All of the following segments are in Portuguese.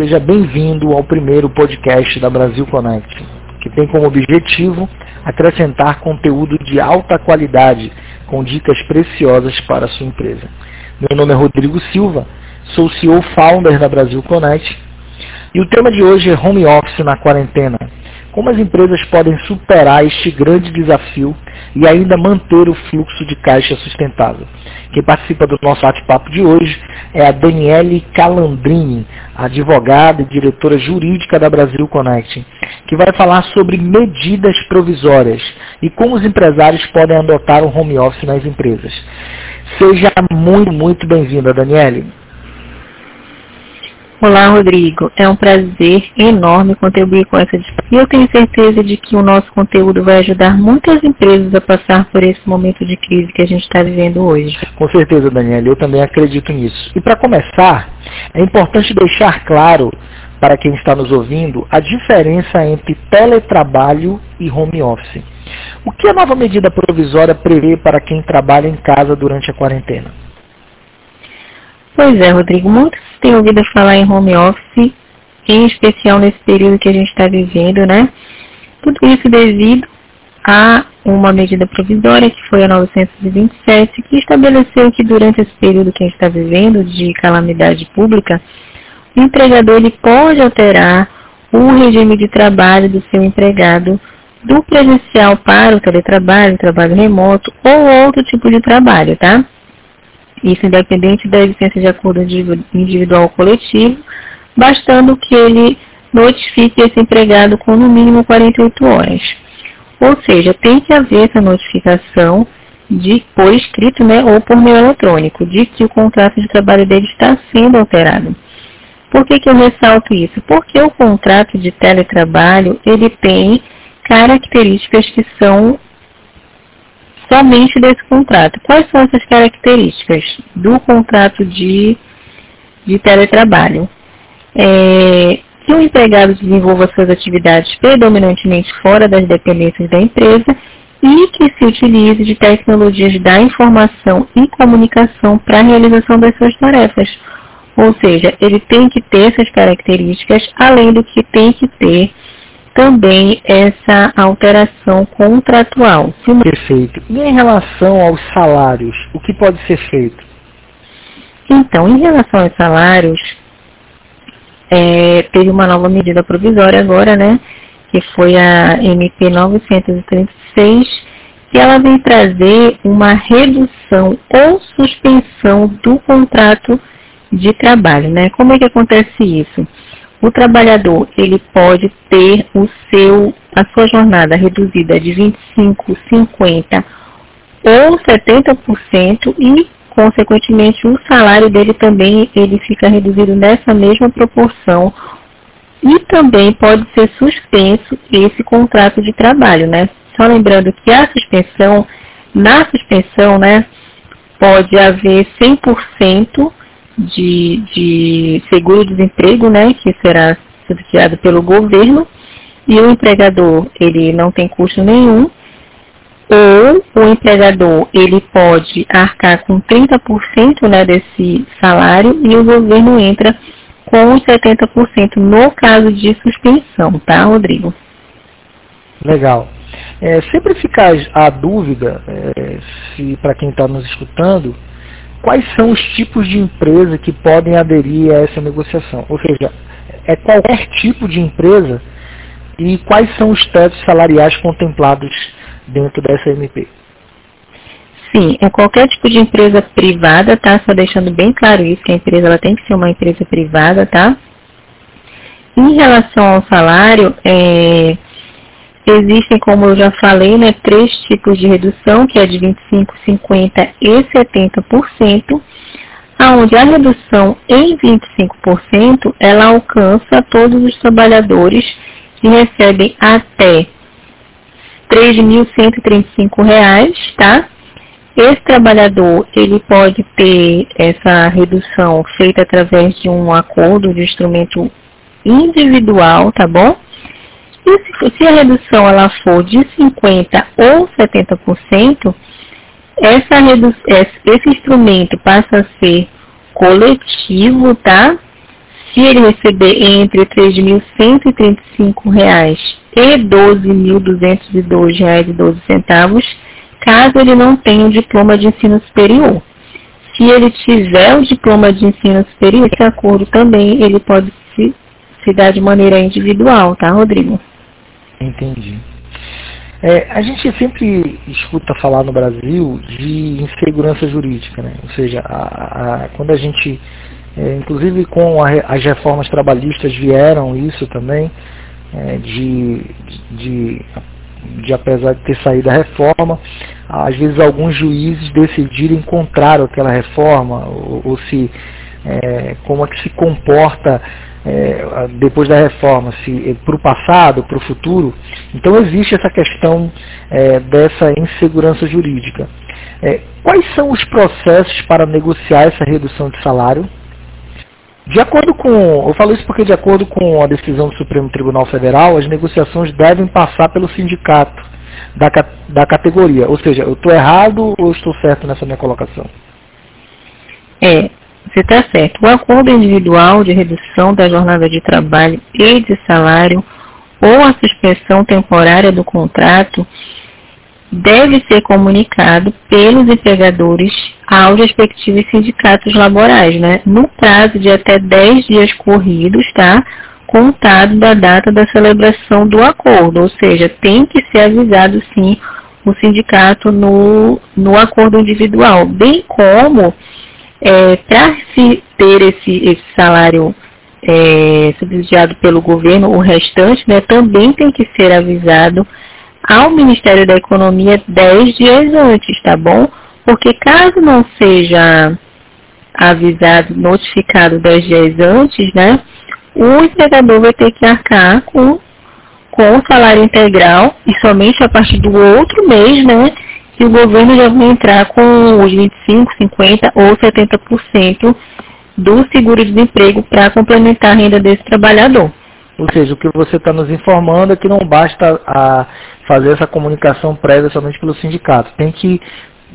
Seja bem-vindo ao primeiro podcast da Brasil Connect, que tem como objetivo acrescentar conteúdo de alta qualidade com dicas preciosas para a sua empresa. Meu nome é Rodrigo Silva, sou CEO founder da Brasil Connect e o tema de hoje é Home Office na quarentena. Como as empresas podem superar este grande desafio e ainda manter o fluxo de caixa sustentável? Quem participa do nosso bate-papo de hoje é a Daniele Calandrini, advogada e diretora jurídica da Brasil Connect, que vai falar sobre medidas provisórias e como os empresários podem adotar o home office nas empresas. Seja muito, muito bem-vinda, Daniele. Olá, Rodrigo. É um prazer enorme contribuir com essa discussão. E eu tenho certeza de que o nosso conteúdo vai ajudar muitas empresas a passar por esse momento de crise que a gente está vivendo hoje. Com certeza, Daniela. Eu também acredito nisso. E para começar, é importante deixar claro para quem está nos ouvindo a diferença entre teletrabalho e home office. O que a nova medida provisória prevê para quem trabalha em casa durante a quarentena? Pois é, Rodrigo. Muitos têm ouvido falar em home office, em especial nesse período que a gente está vivendo, né? Tudo isso devido a uma medida provisória, que foi a 927, que estabeleceu que durante esse período que a gente está vivendo, de calamidade pública, o empregador ele pode alterar o regime de trabalho do seu empregado do presencial para o teletrabalho, trabalho remoto ou outro tipo de trabalho, tá? Isso independente da existência de acordo individual ou coletivo, bastando que ele notifique esse empregado com no mínimo 48 horas. Ou seja, tem que haver essa notificação de por escrito, né, ou por meio eletrônico, de que o contrato de trabalho dele está sendo alterado. Por que, que eu ressalto isso? Porque o contrato de teletrabalho, ele tem características que são somente desse contrato. Quais são essas características do contrato de, de teletrabalho? É, que o empregado desenvolva suas atividades predominantemente fora das dependências da empresa e que se utilize de tecnologias da informação e comunicação para a realização das suas tarefas. Ou seja, ele tem que ter essas características, além do que tem que ter também essa alteração contratual. Perfeito. E em relação aos salários, o que pode ser feito? Então, em relação aos salários, é, teve uma nova medida provisória agora, né? Que foi a MP 936, que ela vem trazer uma redução ou suspensão do contrato de trabalho, né? Como é que acontece isso? O trabalhador ele pode ter o seu, a sua jornada reduzida de 25, 50 ou 70% e, consequentemente, o salário dele também ele fica reduzido nessa mesma proporção e também pode ser suspenso esse contrato de trabalho, né? Só lembrando que a suspensão, na suspensão, né, pode haver 100% de, de seguro-desemprego, né, que será subsidiado pelo governo, e o empregador ele não tem custo nenhum, ou o empregador ele pode arcar com 30% né, desse salário e o governo entra com os 70% no caso de suspensão, tá, Rodrigo? Legal. É, sempre fica a dúvida, é, se para quem está nos escutando, quais são os tipos de empresa que podem aderir a essa negociação. Ou seja, é qualquer tipo de empresa e quais são os tetos salariais contemplados dentro dessa MP. Sim, é qualquer tipo de empresa privada, tá? Só deixando bem claro isso, que a empresa ela tem que ser uma empresa privada, tá? Em relação ao salário, é, Existem, como eu já falei, né, três tipos de redução, que é de 25%, 50% e 70%, onde a redução em 25% ela alcança todos os trabalhadores que recebem até R$ 3.135, tá? Esse trabalhador, ele pode ter essa redução feita através de um acordo de instrumento individual, tá bom? E se, se a redução ela for de 50% ou 70%, essa esse instrumento passa a ser coletivo, tá? se ele receber entre R$ 3.135 e R$ 12.202,12, caso ele não tenha o diploma de ensino superior. Se ele tiver o diploma de ensino superior, esse acordo também ele pode se, se dar de maneira individual, tá, Rodrigo? Entendi. É, a gente sempre escuta falar no Brasil de insegurança jurídica, né? ou seja, a, a, quando a gente, é, inclusive com a, as reformas trabalhistas vieram isso também, é, de, de, de, apesar de ter saído a reforma, às vezes alguns juízes decidirem contrário àquela reforma, ou, ou se é, como é que se comporta é, depois da reforma, se para o passado, para o futuro. Então existe essa questão é, dessa insegurança jurídica. É, quais são os processos para negociar essa redução de salário? De acordo com, eu falo isso porque de acordo com a decisão do Supremo Tribunal Federal, as negociações devem passar pelo sindicato da, da categoria. Ou seja, eu estou errado ou estou certo nessa minha colocação? É, você está certo. O acordo individual de redução da jornada de trabalho e de salário ou a suspensão temporária do contrato deve ser comunicado pelos empregadores aos respectivos sindicatos laborais, né? No prazo de até 10 dias corridos, tá? Contado da data da celebração do acordo, ou seja, tem que ser avisado sim o sindicato no, no acordo individual, bem como é, para se ter esse, esse salário é, subsidiado pelo governo, o restante né, também tem que ser avisado ao Ministério da Economia 10 dias antes, tá bom? Porque caso não seja avisado, notificado 10 dias antes, né, o empregador vai ter que arcar com, com o salário integral e somente a partir do outro mês, né, e o governo já vai entrar com os 25, 50 ou 70% do seguro-desemprego para complementar a renda desse trabalhador. Ou seja, o que você está nos informando é que não basta a fazer essa comunicação prévia somente pelo sindicato. Tem que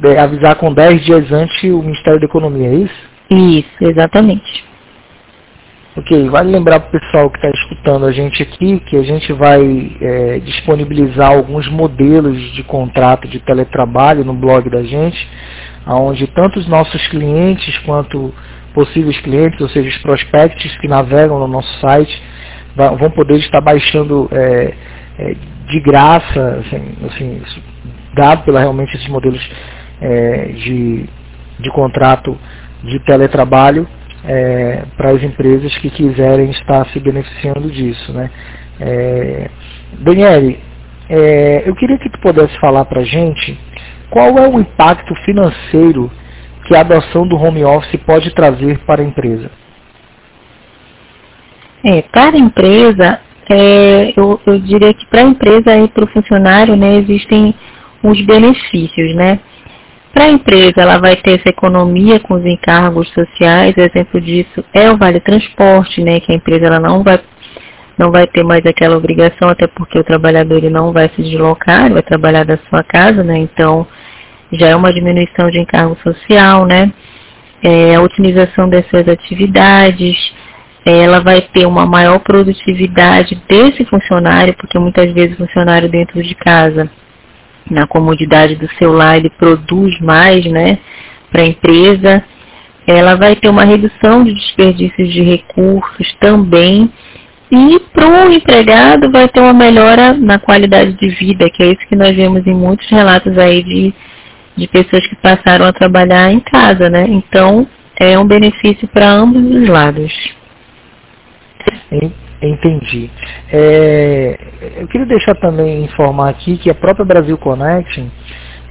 é, avisar com 10 dias antes o Ministério da Economia, é isso? Isso, exatamente. Ok, vale lembrar para o pessoal que está escutando a gente aqui que a gente vai é, disponibilizar alguns modelos de contrato de teletrabalho no blog da gente, onde tanto os nossos clientes quanto possíveis clientes, ou seja, os prospects que navegam no nosso site, vão poder estar baixando é, é, de graça, assim, assim, dado pela realmente esses modelos é, de, de contrato de teletrabalho, é, para as empresas que quiserem estar se beneficiando disso. Né? É, Daniele, é, eu queria que tu pudesse falar para a gente qual é o impacto financeiro que a adoção do home office pode trazer para a empresa. É, para a empresa, é, eu, eu, diria que para a empresa e para o funcionário né, existem os benefícios, né? Para a empresa, ela vai ter essa economia com os encargos sociais. Exemplo disso é o Vale Transporte, né? Que a empresa ela não vai não vai ter mais aquela obrigação, até porque o trabalhador ele não vai se deslocar, ele vai trabalhar da sua casa, né? Então já é uma diminuição de encargo social, né? É, a otimização dessas atividades, é, ela vai ter uma maior produtividade desse funcionário, porque muitas vezes o funcionário dentro de casa na comodidade do seu lar, ele produz mais né, para a empresa. Ela vai ter uma redução de desperdícios de recursos também. E para o empregado vai ter uma melhora na qualidade de vida, que é isso que nós vemos em muitos relatos aí de, de pessoas que passaram a trabalhar em casa, né? Então, é um benefício para ambos os lados. Entendi. É, eu queria deixar também informar aqui que a própria Brasil Connection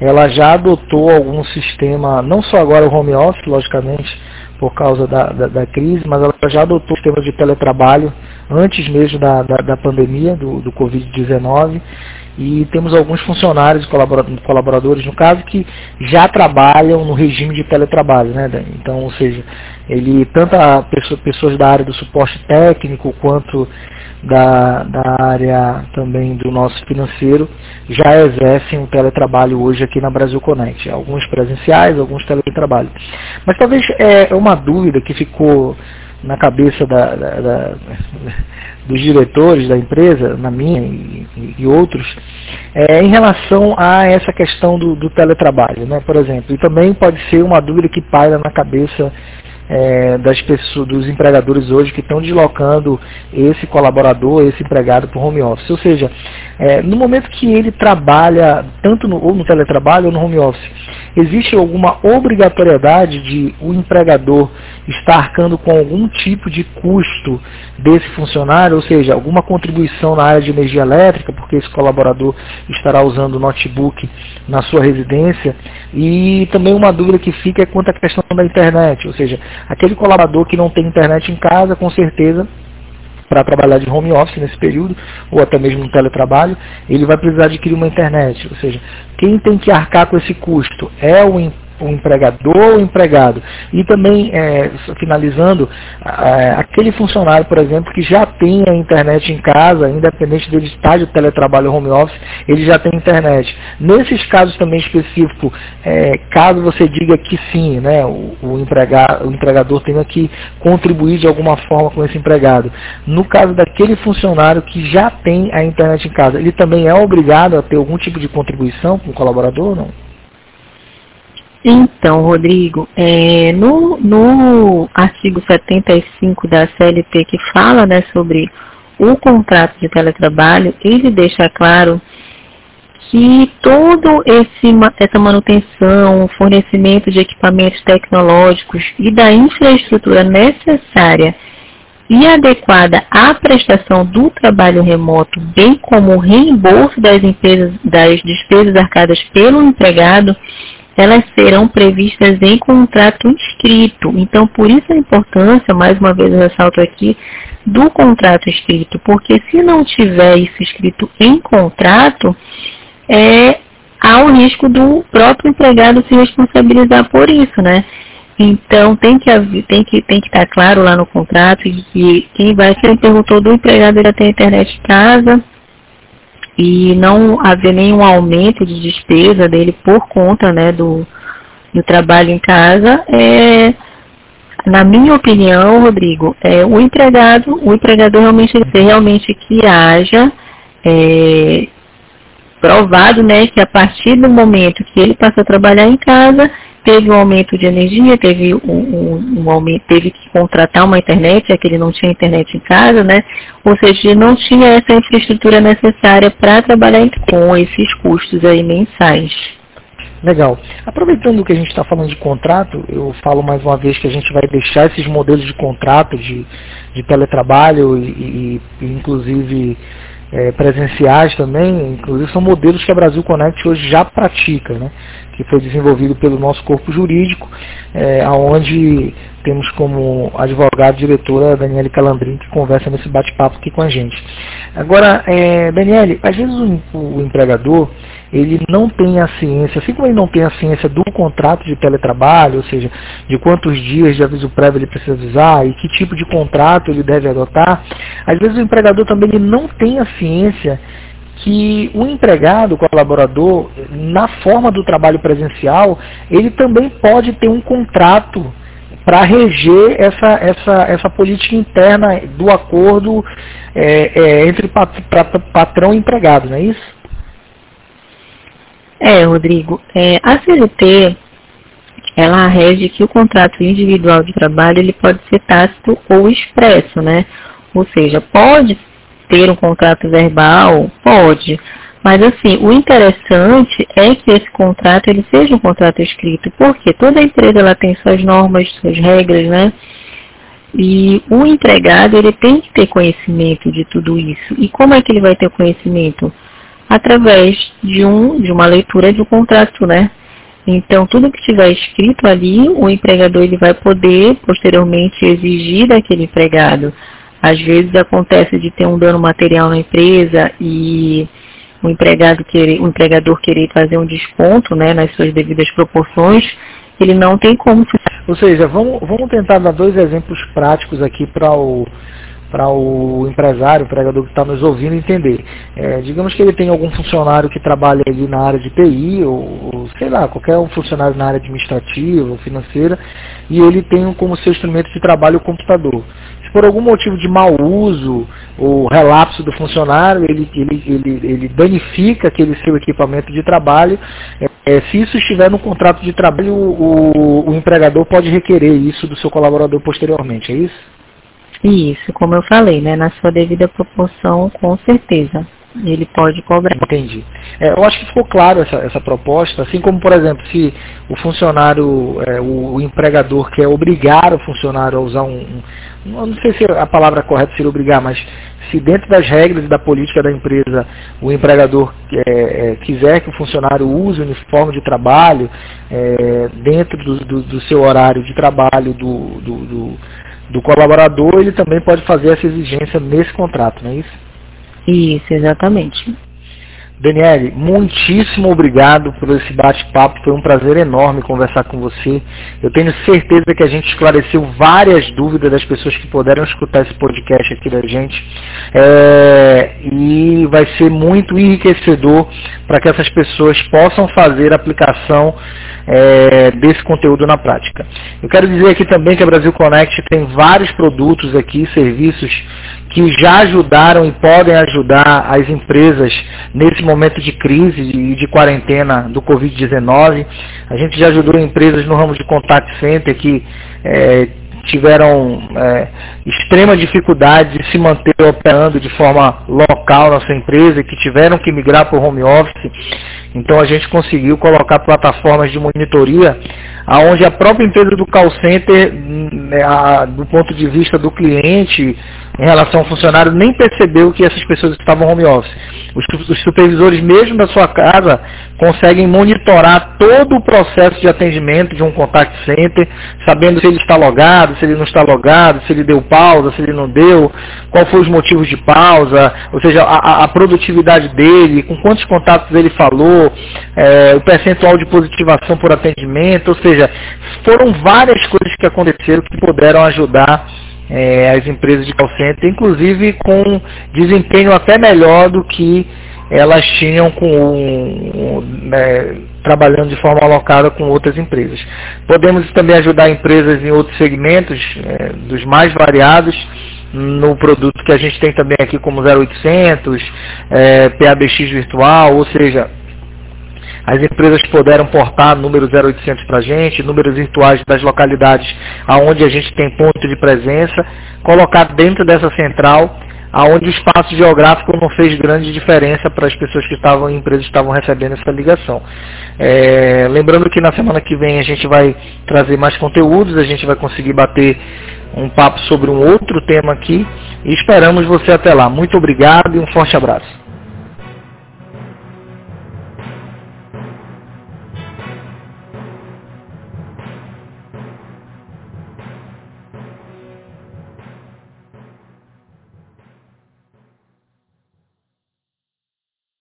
ela já adotou algum sistema, não só agora o home office, logicamente, por causa da, da, da crise, mas ela já adotou o sistema de teletrabalho antes mesmo da, da, da pandemia, do, do Covid-19, e temos alguns funcionários, colaboradores, no caso, que já trabalham no regime de teletrabalho, né, Então, ou seja, ele tanto pessoa, pessoas da área do suporte técnico quanto da, da área também do nosso financeiro já exercem o teletrabalho hoje aqui na Brasil Connect. Alguns presenciais, alguns teletrabalho. Mas talvez é uma dúvida que ficou na cabeça da, da, da, dos diretores da empresa, na minha e, e outros, é, em relação a essa questão do, do teletrabalho, né, por exemplo. E também pode ser uma dúvida que paira na cabeça é, das pessoas, dos empregadores hoje que estão deslocando esse colaborador, esse empregado para o home office. Ou seja, é, no momento que ele trabalha tanto no, ou no teletrabalho ou no home office, existe alguma obrigatoriedade de o empregador estar arcando com algum tipo de custo desse funcionário, ou seja, alguma contribuição na área de energia elétrica, porque esse colaborador estará usando o notebook na sua residência, e também uma dúvida que fica é quanto à questão da internet, ou seja, aquele colaborador que não tem internet em casa, com certeza para trabalhar de home office nesse período, ou até mesmo no teletrabalho, ele vai precisar adquirir uma internet. Ou seja, quem tem que arcar com esse custo é o o empregador ou empregado. E também, é, finalizando, é, aquele funcionário, por exemplo, que já tem a internet em casa, independente dele estar de teletrabalho home office, ele já tem internet. Nesses casos também específicos, é, caso você diga que sim, né, o, o, o empregador tenha que contribuir de alguma forma com esse empregado. No caso daquele funcionário que já tem a internet em casa, ele também é obrigado a ter algum tipo de contribuição com o colaborador ou não? Então, Rodrigo, é, no, no artigo 75 da CLT que fala né, sobre o contrato de teletrabalho, ele deixa claro que todo esse, essa manutenção, fornecimento de equipamentos tecnológicos e da infraestrutura necessária e adequada à prestação do trabalho remoto, bem como o reembolso das, empresas, das despesas arcadas pelo empregado, elas serão previstas em contrato escrito. Então, por isso a importância, mais uma vez eu ressalto aqui, do contrato escrito, porque se não tiver isso escrito em contrato, é, há o risco do próprio empregado se responsabilizar por isso, né? Então tem que tem que tem que estar claro lá no contrato que quem vai quem perguntou do empregado ele tem internet em casa, e não haver nenhum aumento de despesa dele por conta né, do, do trabalho em casa, é, na minha opinião, Rodrigo, é, o empregado, o empregador realmente realmente que haja é, provado né, que a partir do momento que ele passa a trabalhar em casa, teve um aumento de energia, teve um, um, um, aumento, teve que contratar uma internet, é que ele não tinha internet em casa, né? Ou seja, não tinha essa infraestrutura necessária para trabalhar com esses custos aí mensais. Legal. Aproveitando que a gente está falando de contrato, eu falo mais uma vez que a gente vai deixar esses modelos de contrato de, de teletrabalho e, e inclusive é, presenciais também, inclusive são modelos que a Brasil Connect hoje já pratica, né? Que foi desenvolvido pelo nosso corpo jurídico, é, onde temos como advogado diretora Daniele Calandrin, que conversa nesse bate-papo aqui com a gente. Agora, é, Daniele, às vezes o, o, empregador ele não tem a ciência, assim como ele não tem a ciência do contrato de teletrabalho, ou seja, de quantos dias de aviso prévio ele precisa avisar e que tipo de contrato ele deve adotar, às vezes o empregador também ele não tem a ciência que o empregado, o colaborador, na forma do trabalho presencial, ele também pode ter um contrato para reger essa, essa, essa política interna do acordo é, é, entre patrão e empregado, não é isso? É, Rodrigo. É, a CLT, ela rege que o contrato individual de trabalho ele pode ser tácito ou expresso, né? Ou seja, pode ter um contrato verbal? Pode. Mas assim, o interessante é que esse contrato ele seja um contrato escrito, porque toda empresa ela tem suas normas, suas regras, né? E o empregado ele tem que ter conhecimento de tudo isso. E como é que ele vai ter conhecimento? Através de um de uma leitura de um contrato, né? Então, tudo que estiver escrito ali, o empregador ele vai poder posteriormente exigir daquele empregado. Às vezes acontece de ter um dano material na empresa e o empregado querer, o empregador querer fazer um desconto, né, nas suas devidas proporções, ele não tem como. Ou seja, vamos, vamos tentar dar dois exemplos práticos aqui para o para o empresário, o empregador que está nos ouvindo entender. É, digamos que ele tem algum funcionário que trabalha ali na área de TI, ou, ou sei lá, qualquer um funcionário na área administrativa financeira, e ele tem como seu instrumento de trabalho o computador por algum motivo de mau uso ou relapso do funcionário, ele, ele, ele, ele danifica aquele seu equipamento de trabalho. É, se isso estiver no contrato de trabalho, o, o empregador pode requerer isso do seu colaborador posteriormente, é isso? Isso, como eu falei, né, na sua devida proporção, com certeza. Ele pode cobrar. Entendi. É, eu acho que ficou claro essa, essa proposta, assim como, por exemplo, se o funcionário, é, o, o, empregador quer obrigar o funcionário a usar um, um, não sei se a palavra correta seria obrigar, mas se dentro das regras e da política da empresa o empregador é, é, quiser que o funcionário use o uniforme de trabalho é, dentro do, do, do, seu horário de trabalho do, do, do colaborador, ele também pode fazer essa exigência nesse contrato, não é isso? Isso, exatamente. Daniele, muitíssimo obrigado por esse bate-papo. Foi um prazer enorme conversar com você. Eu tenho certeza que a gente esclareceu várias dúvidas das pessoas que puderam escutar esse podcast aqui da gente. É, e vai ser muito enriquecedor para que essas pessoas possam fazer a aplicação é, desse conteúdo na prática. Eu quero dizer aqui também que a Brasil Connect tem vários produtos aqui, serviços que já ajudaram e podem ajudar as empresas nesse momento de crise e de quarentena do Covid-19. A gente já ajudou empresas no ramo de contact center que é, tiveram é, extrema dificuldade de se manter operando de forma local na sua empresa, que tiveram que migrar para o home office. Então a gente conseguiu colocar plataformas de monitoria aonde a própria empresa do call center, né, a, do ponto de vista do cliente, em relação ao funcionário, nem percebeu que essas pessoas estavam home office. Os, os supervisores, mesmo da sua casa, conseguem monitorar todo o processo de atendimento de um contact center, sabendo se ele está logado, se ele não está logado, se ele deu pausa, se ele não deu, qual foi os motivos de pausa, ou seja, a, a produtividade dele, com quantos contatos ele falou, é, o percentual de positivação por atendimento, ou seja, foram várias coisas que aconteceram que puderam ajudar é, as empresas de call center, inclusive com desempenho até melhor do que elas tinham com né, trabalhando de forma alocada com outras empresas. Podemos também ajudar empresas em outros segmentos, é, dos mais variados, no produto que a gente tem também aqui como 0800, é, PABX virtual, ou seja, as empresas puderam portar número 0800 para a gente, números virtuais das localidades aonde a gente tem ponto de presença, colocar dentro dessa central aonde o espaço geográfico não fez grande diferença para as pessoas que estavam em empresas que estavam recebendo essa ligação. É, lembrando que na semana que vem a gente vai trazer mais conteúdos, a gente vai conseguir bater um papo sobre um outro tema aqui e esperamos você até lá. Muito obrigado e um forte abraço.